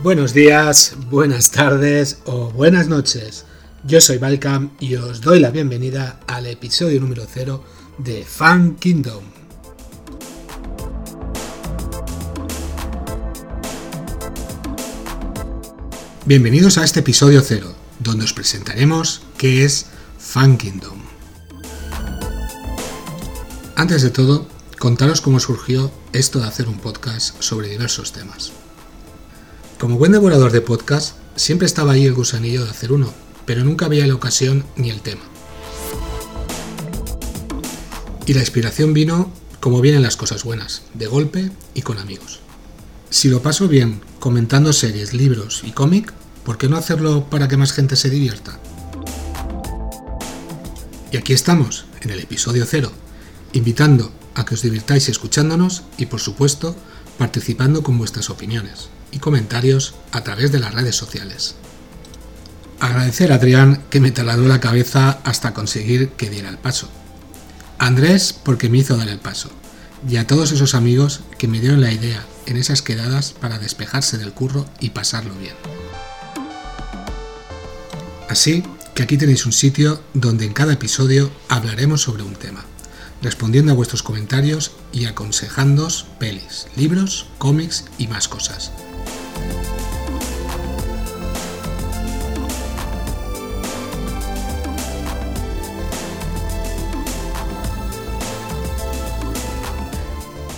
Buenos días, buenas tardes o buenas noches. Yo soy Balcam y os doy la bienvenida al episodio número 0 de Fan Kingdom. Bienvenidos a este episodio 0, donde os presentaremos qué es Fan Kingdom. Antes de todo, contaros cómo surgió esto de hacer un podcast sobre diversos temas. Como buen devorador de podcast, siempre estaba ahí el gusanillo de hacer uno, pero nunca había la ocasión ni el tema. Y la inspiración vino como vienen las cosas buenas, de golpe y con amigos. Si lo paso bien comentando series, libros y cómic, ¿por qué no hacerlo para que más gente se divierta? Y aquí estamos, en el episodio cero, invitando a que os divirtáis escuchándonos y por supuesto participando con vuestras opiniones y comentarios a través de las redes sociales. Agradecer a Adrián que me taladró la cabeza hasta conseguir que diera el paso. A Andrés porque me hizo dar el paso. Y a todos esos amigos que me dieron la idea en esas quedadas para despejarse del curro y pasarlo bien. Así que aquí tenéis un sitio donde en cada episodio hablaremos sobre un tema, respondiendo a vuestros comentarios y aconsejándoos pelis, libros, cómics y más cosas.